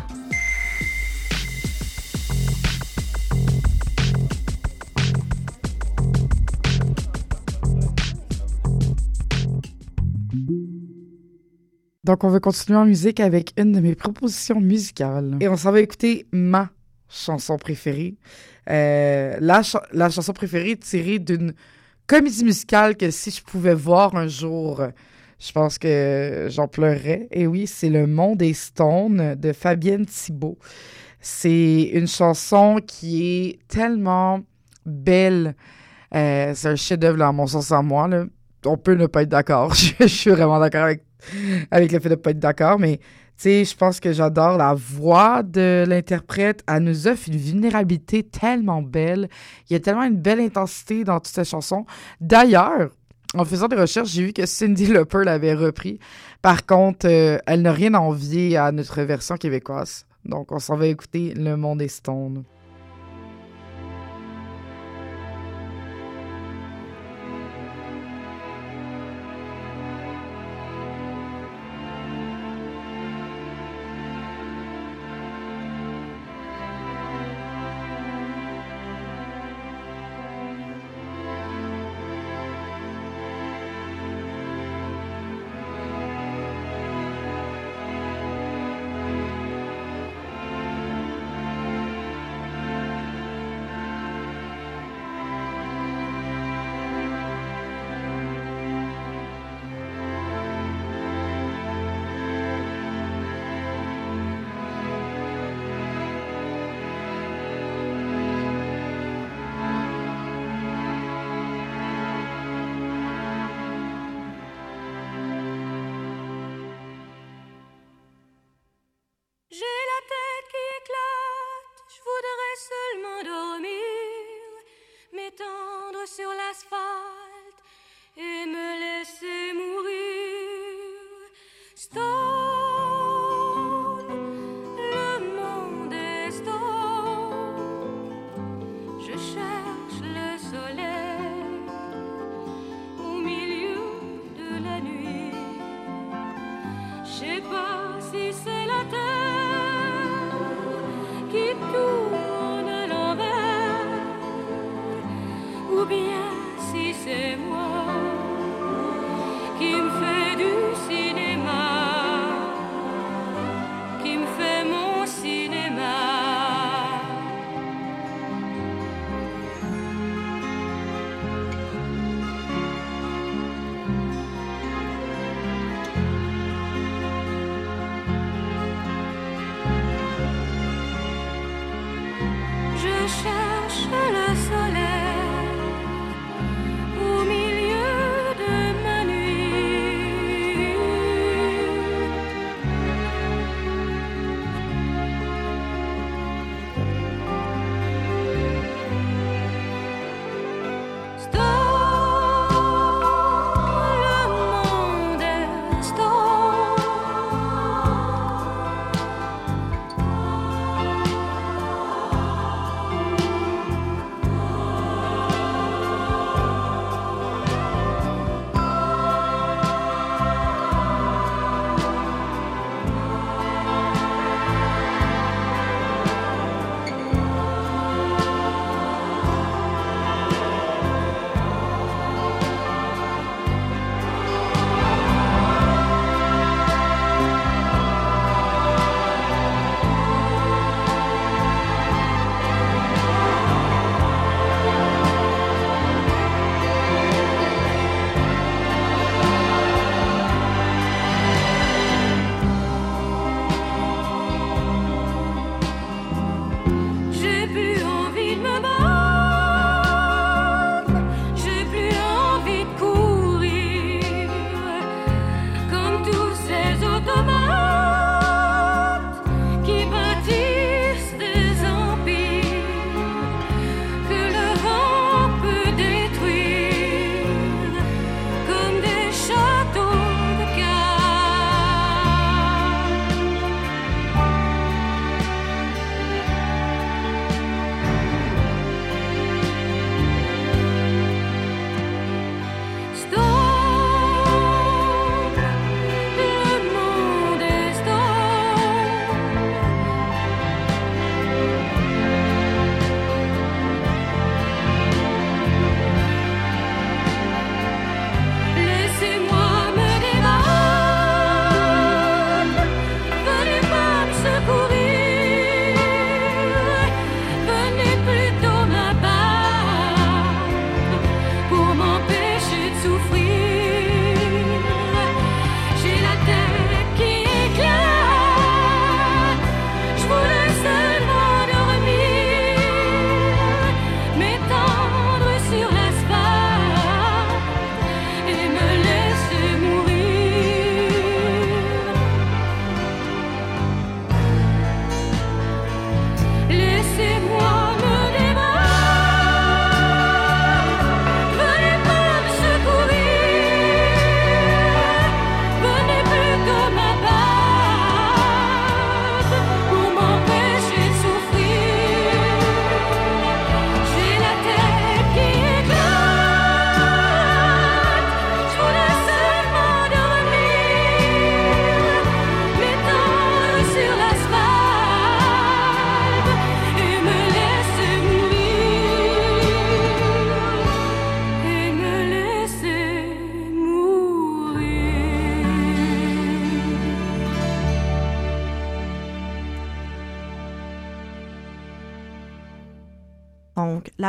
Donc, on va continuer en musique avec une de mes propositions musicales. Et on s'en va écouter ma chanson préférée. Euh, la, la chanson préférée tirée d'une comédie musicale que si je pouvais voir un jour, je pense que j'en pleurerais. Et oui, c'est Le Monde des Stones de Fabienne Thibault. C'est une chanson qui est tellement belle. Euh, c'est un chef-d'œuvre, à mon sens, à moi. On peut ne pas être d'accord. je suis vraiment d'accord avec, avec le fait de ne pas être d'accord, mais tu sais, je pense que j'adore la voix de l'interprète. Elle nous offre une vulnérabilité tellement belle. Il y a tellement une belle intensité dans toute cette chanson. D'ailleurs, en faisant des recherches, j'ai vu que Cindy Lauper l'avait repris. Par contre, euh, elle n'a rien à à notre version québécoise. Donc, on s'en va écouter Le Monde des Stones.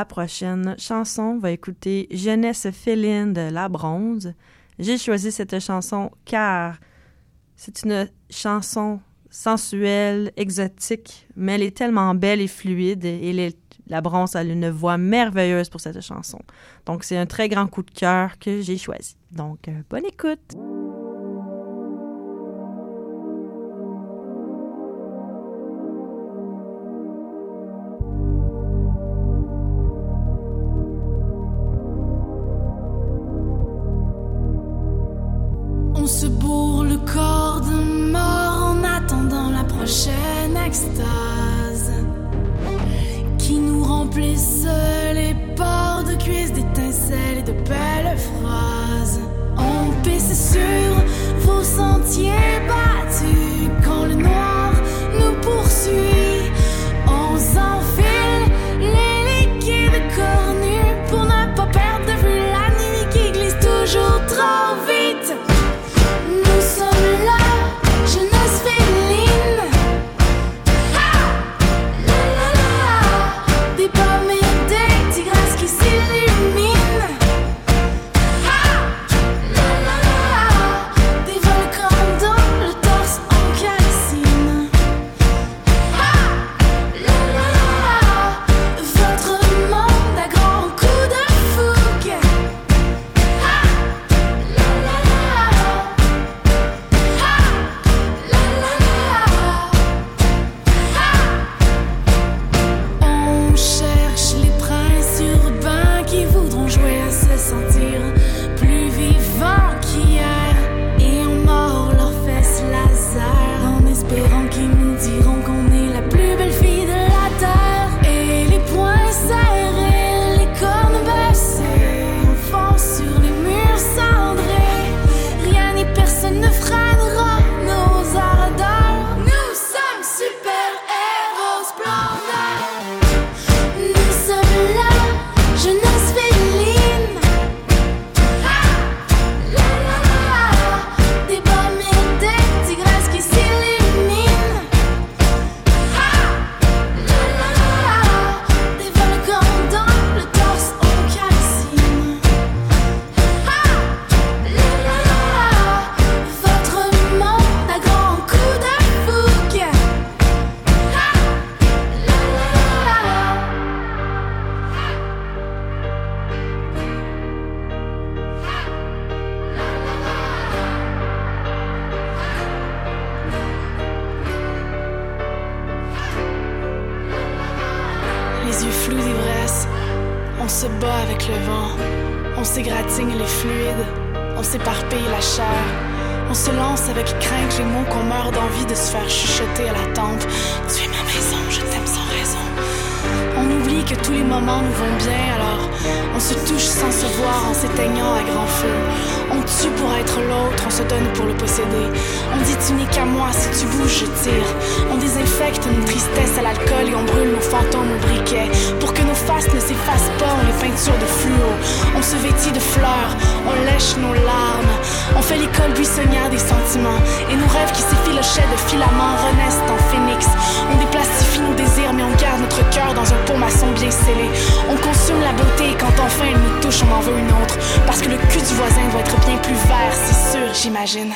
Prochaine chanson, on va écouter Jeunesse féline de La Bronze. J'ai choisi cette chanson car c'est une chanson sensuelle, exotique, mais elle est tellement belle et fluide et la bronze a une voix merveilleuse pour cette chanson. Donc, c'est un très grand coup de cœur que j'ai choisi. Donc, euh, bonne écoute! Les yeux flous d'ivresse, on se bat avec le vent, on s'égratigne les fluides, on s'éparpille la chair, on se lance avec crainte les mots qu'on meurt d'envie de se faire chuchoter à la tempe. Tu es ma maison, je t'aime sans oublie que tous les moments nous vont bien, alors on se touche sans se voir en s'éteignant à grand feu. On tue pour être l'autre, on se donne pour le posséder. On dit tu n'es qu'à moi, si tu bouges, je tire. On désinfecte nos tristesses à l'alcool et on brûle nos fantômes au briquet. Pour que nos faces ne s'effacent pas, on peinture de fluo. On se vêtit de fleurs, on lèche nos larmes. On fait l'école buissonnière des sentiments. Et nos rêves qui s'effilochaient de filaments renaissent en phénix. On déplastifie nos désirs, mais on garde notre cœur dans un pot bien scellé. On consomme la beauté et quand enfin elle nous touche, on en veut une autre. Parce que le cul du voisin doit être bien plus vert, c'est sûr, j'imagine.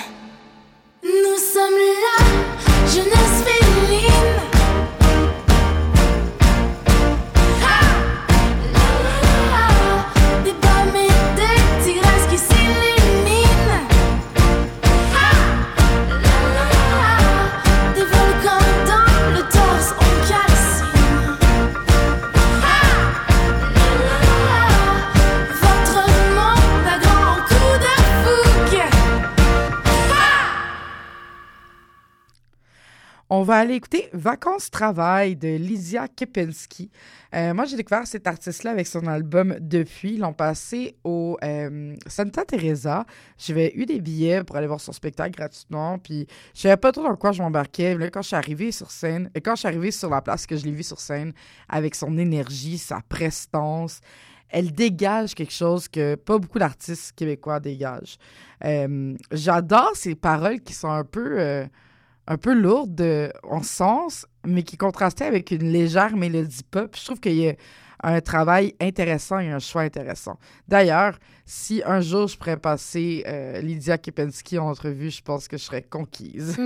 Va aller écouter Vacances-Travail de Lysia Kepinski. Euh, moi, j'ai découvert cet artiste-là avec son album Depuis l'an passé au euh, Santa Teresa. J'avais eu des billets pour aller voir son spectacle gratuitement, puis je savais pas trop dans quoi je m'embarquais. Là, quand je suis arrivée sur scène, et quand je suis arrivée sur la place que je l'ai vue sur scène, avec son énergie, sa prestance, elle dégage quelque chose que pas beaucoup d'artistes québécois dégagent. Euh, J'adore ses paroles qui sont un peu... un peu lourde de- en sens, mais qui contrastait avec une légère mélodie pop. Je trouve qu'il y a un travail intéressant et un choix intéressant. D'ailleurs, si un jour je pourrais passer euh, Lydia Kepensky en entrevue, je pense que je serais conquise.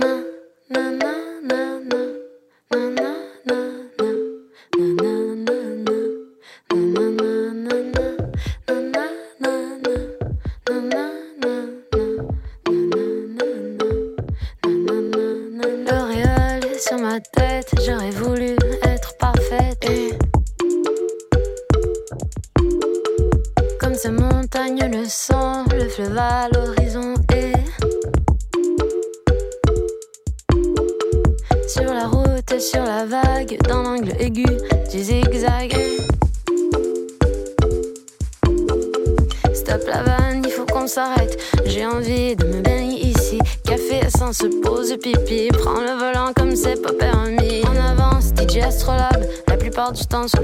La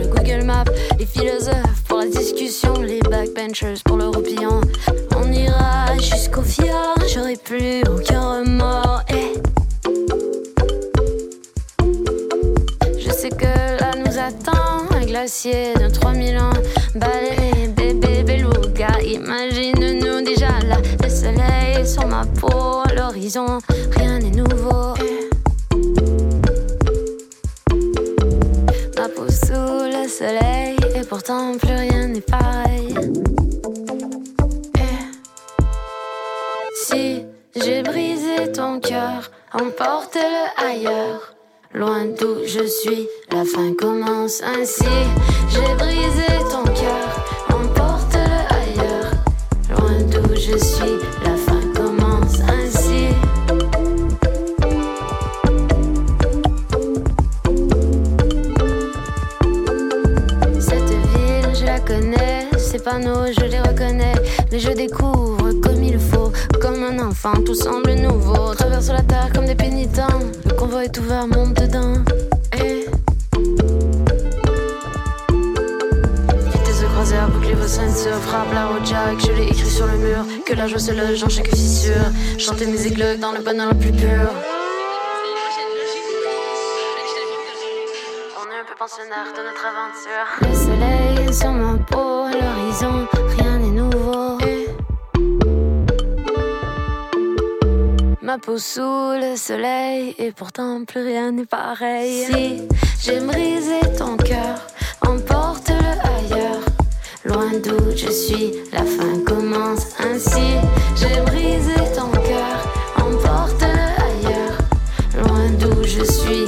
emporte-le ailleurs. Loin d'où je suis, la fin commence ainsi. J'ai brisé ton cœur, emporte-le ailleurs. Loin d'où je suis, la fin commence ainsi. Cette ville, je la connais, ces panneaux, je les reconnais. Mais je découvre comme un enfant, tout semble nouveau. Traverse la terre comme des pénitents, le convoi est ouvert, monte dedans. Et. Vitesse de bouclez vos ceintures, frappe la route Jack, je l'ai écrit sur le mur. Que la joie se loge dans chaque fissure. Chantez mes éclats dans le bonheur le plus pur. On est un peu pensionnaire de notre aventure. Le soleil sur ma peau, l'horizon, rien n'est nouveau. Sous le soleil, et pourtant plus rien n'est pareil. Si j'ai brisé ton cœur, emporte-le ailleurs. Loin d'où je suis, la fin commence ainsi. J'ai brisé ton cœur, emporte-le ailleurs. Loin d'où je suis,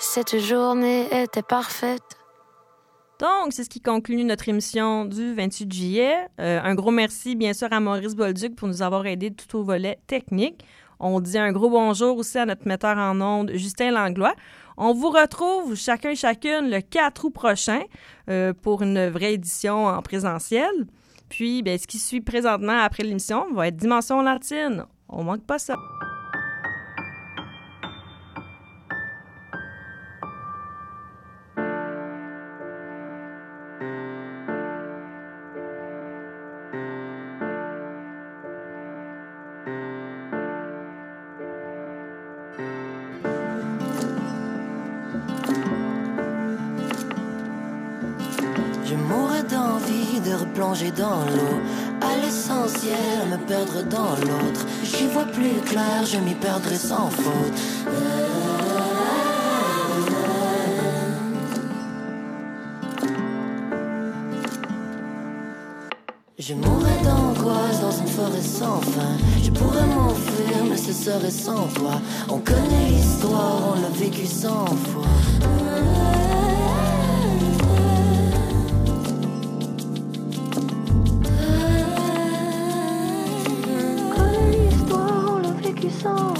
cette journée était parfaite. Donc, c'est ce qui conclut notre émission du 28 juillet. Euh, un gros merci, bien sûr, à Maurice Bolduc pour nous avoir aidé tout au volet technique. On dit un gros bonjour aussi à notre metteur en ondes, Justin Langlois. On vous retrouve chacun et chacune le 4 août prochain euh, pour une vraie édition en présentiel. Puis, ben, ce qui suit présentement après l'émission va être Dimension latine. On manque pas ça. De replonger dans l'eau. À l'essentiel, me perdre dans l'autre. J'y vois plus clair, je m'y perdrai sans faute. Je mourrais d'angoisse dans une forêt sans fin. Je pourrais m'enfuir, mais ce serait sans toi. On connaît l'histoire, on l'a vécu cent fois. 있어.